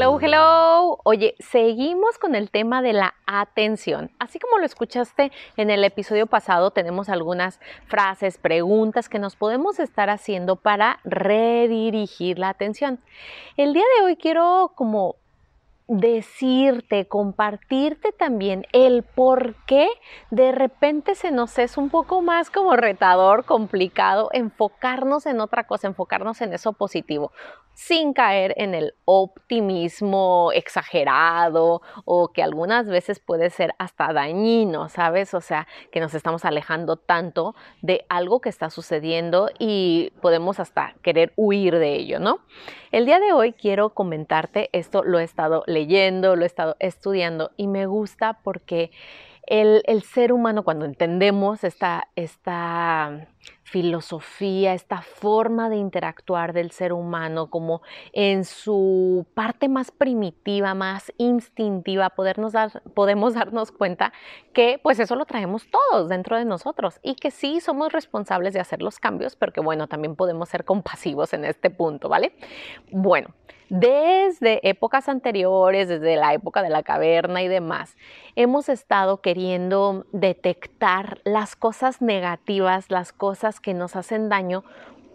Hello, hello. Oye, seguimos con el tema de la atención. Así como lo escuchaste en el episodio pasado, tenemos algunas frases, preguntas que nos podemos estar haciendo para redirigir la atención. El día de hoy quiero como decirte, compartirte también el por qué de repente se nos es un poco más como retador, complicado, enfocarnos en otra cosa, enfocarnos en eso positivo, sin caer en el optimismo exagerado o que algunas veces puede ser hasta dañino, ¿sabes? O sea, que nos estamos alejando tanto de algo que está sucediendo y podemos hasta querer huir de ello, ¿no? El día de hoy quiero comentarte, esto lo he estado leyendo, lo he estado estudiando y me gusta porque el, ser humano, cuando entendemos esta, esta filosofía, esta forma de interactuar del ser humano, como en su parte más primitiva, más instintiva, podernos dar, podemos darnos cuenta que pues eso lo traemos todos dentro de nosotros y que sí somos responsables de hacer los cambios, pero que bueno, también podemos ser compasivos en este punto, ¿vale? Bueno, desde épocas anteriores, desde la época de la caverna y demás, hemos estado queriendo detectar las cosas negativas, las cosas que nos hacen daño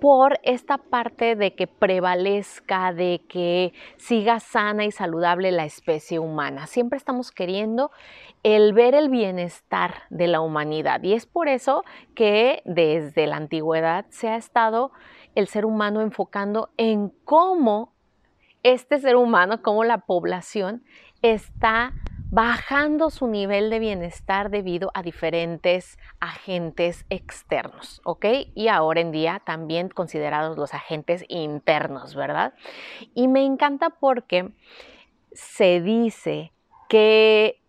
por esta parte de que prevalezca, de que siga sana y saludable la especie humana. Siempre estamos queriendo el ver el bienestar de la humanidad y es por eso que desde la antigüedad se ha estado el ser humano enfocando en cómo este ser humano, como la población, está bajando su nivel de bienestar debido a diferentes agentes externos, ¿ok? Y ahora en día también considerados los agentes internos, ¿verdad? Y me encanta porque se dice que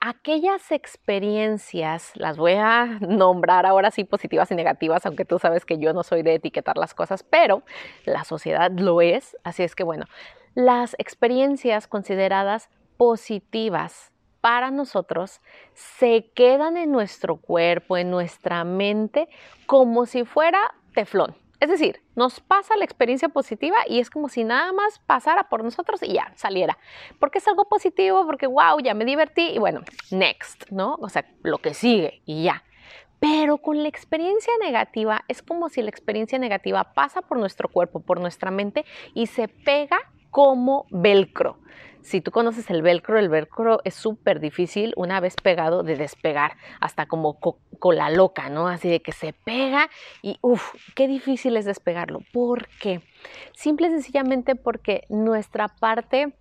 aquellas experiencias, las voy a nombrar ahora sí positivas y negativas, aunque tú sabes que yo no soy de etiquetar las cosas, pero la sociedad lo es, así es que bueno, las experiencias consideradas positivas para nosotros se quedan en nuestro cuerpo, en nuestra mente, como si fuera teflón. Es decir, nos pasa la experiencia positiva y es como si nada más pasara por nosotros y ya saliera. Porque es algo positivo, porque wow, ya me divertí y bueno, next, ¿no? O sea, lo que sigue y ya. Pero con la experiencia negativa es como si la experiencia negativa pasa por nuestro cuerpo, por nuestra mente y se pega como velcro. Si tú conoces el velcro, el velcro es súper difícil una vez pegado de despegar, hasta como cola loca, ¿no? Así de que se pega y uff, qué difícil es despegarlo. ¿Por qué? Simple y sencillamente porque nuestra parte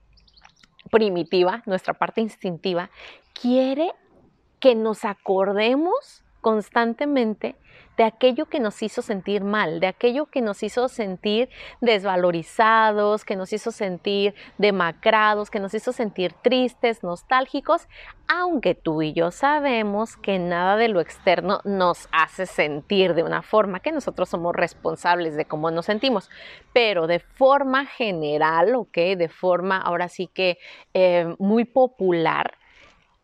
primitiva, nuestra parte instintiva, quiere que nos acordemos constantemente de aquello que nos hizo sentir mal, de aquello que nos hizo sentir desvalorizados, que nos hizo sentir demacrados, que nos hizo sentir tristes, nostálgicos, aunque tú y yo sabemos que nada de lo externo nos hace sentir de una forma que nosotros somos responsables de cómo nos sentimos, pero de forma general, ¿ok? De forma ahora sí que eh, muy popular,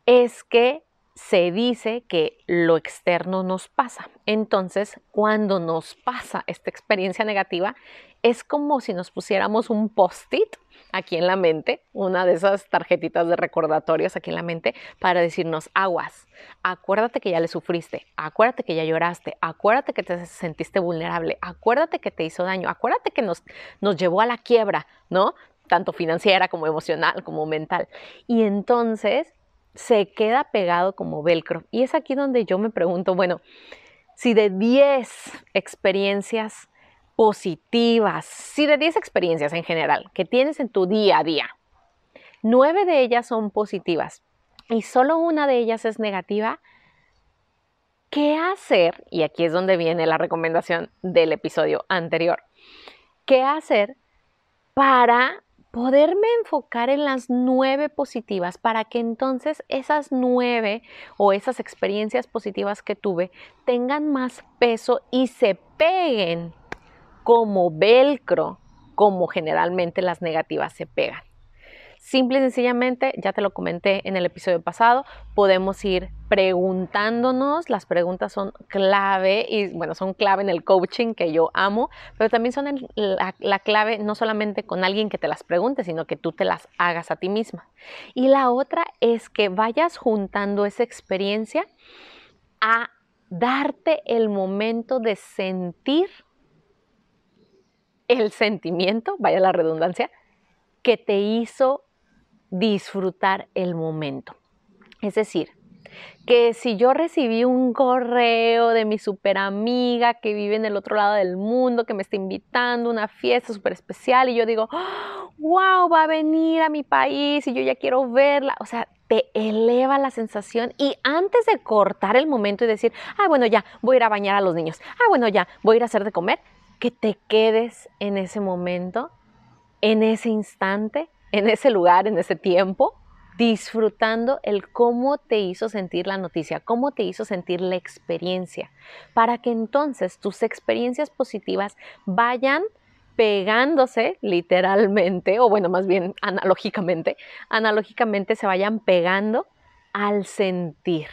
es que se dice que lo externo nos pasa. Entonces, cuando nos pasa esta experiencia negativa, es como si nos pusiéramos un post-it aquí en la mente, una de esas tarjetitas de recordatorios aquí en la mente, para decirnos aguas. Acuérdate que ya le sufriste, acuérdate que ya lloraste, acuérdate que te sentiste vulnerable, acuérdate que te hizo daño, acuérdate que nos, nos llevó a la quiebra, ¿no? Tanto financiera como emocional, como mental. Y entonces se queda pegado como velcro. Y es aquí donde yo me pregunto, bueno, si de 10 experiencias positivas, si de 10 experiencias en general que tienes en tu día a día, 9 de ellas son positivas y solo una de ellas es negativa, ¿qué hacer? Y aquí es donde viene la recomendación del episodio anterior. ¿Qué hacer para poderme enfocar en las nueve positivas para que entonces esas nueve o esas experiencias positivas que tuve tengan más peso y se peguen como velcro, como generalmente las negativas se pegan. Simple y sencillamente, ya te lo comenté en el episodio pasado, podemos ir preguntándonos, las preguntas son clave y bueno, son clave en el coaching que yo amo, pero también son la, la, clave no solamente con alguien que te las pregunte, sino que tú te las hagas a ti misma. Y la otra es que vayas juntando esa experiencia a darte el momento de sentir el sentimiento, vaya la redundancia, que te hizo disfrutar el momento. Es decir, que si yo recibí un correo de mi super amiga que vive en el otro lado del mundo, que me está invitando a una fiesta súper especial y yo digo, wow, va a venir a mi país y yo ya quiero verla, o sea, te eleva la sensación y antes de cortar el momento y decir, ah, bueno, ya, voy a ir a bañar a los niños, ah, bueno, ya, voy a ir a hacer de comer, que te quedes en ese momento, en ese instante en ese lugar, en ese tiempo, disfrutando el cómo te hizo sentir la noticia, cómo te hizo sentir la experiencia, para que entonces tus experiencias positivas vayan pegándose literalmente, o bueno, más bien analógicamente, analógicamente se vayan pegando al sentir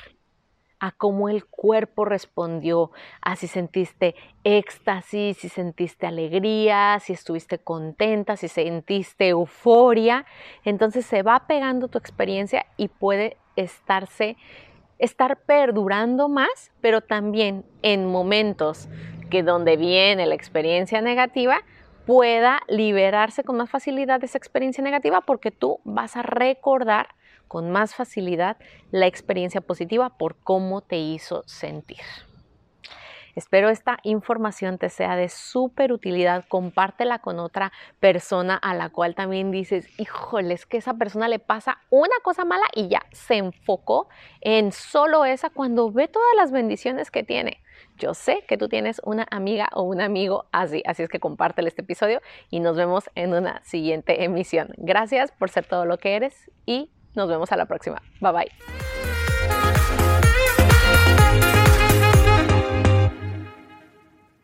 a cómo el cuerpo respondió, a si sentiste éxtasis, si sentiste alegría, si estuviste contenta, si sentiste euforia. Entonces se va pegando tu experiencia y puede estarse estar perdurando más, pero también en momentos que donde viene la experiencia negativa, pueda liberarse con más facilidad de esa experiencia negativa porque tú vas a recordar con más facilidad la experiencia positiva por cómo te hizo sentir. Espero esta información te sea de súper utilidad. Compártela con otra persona a la cual también dices, híjole, es que esa persona le pasa una cosa mala y ya se enfocó en solo esa cuando ve todas las bendiciones que tiene. Yo sé que tú tienes una amiga o un amigo así, así es que compártele este episodio y nos vemos en una siguiente emisión. Gracias por ser todo lo que eres y nos vemos a la próxima. Bye bye.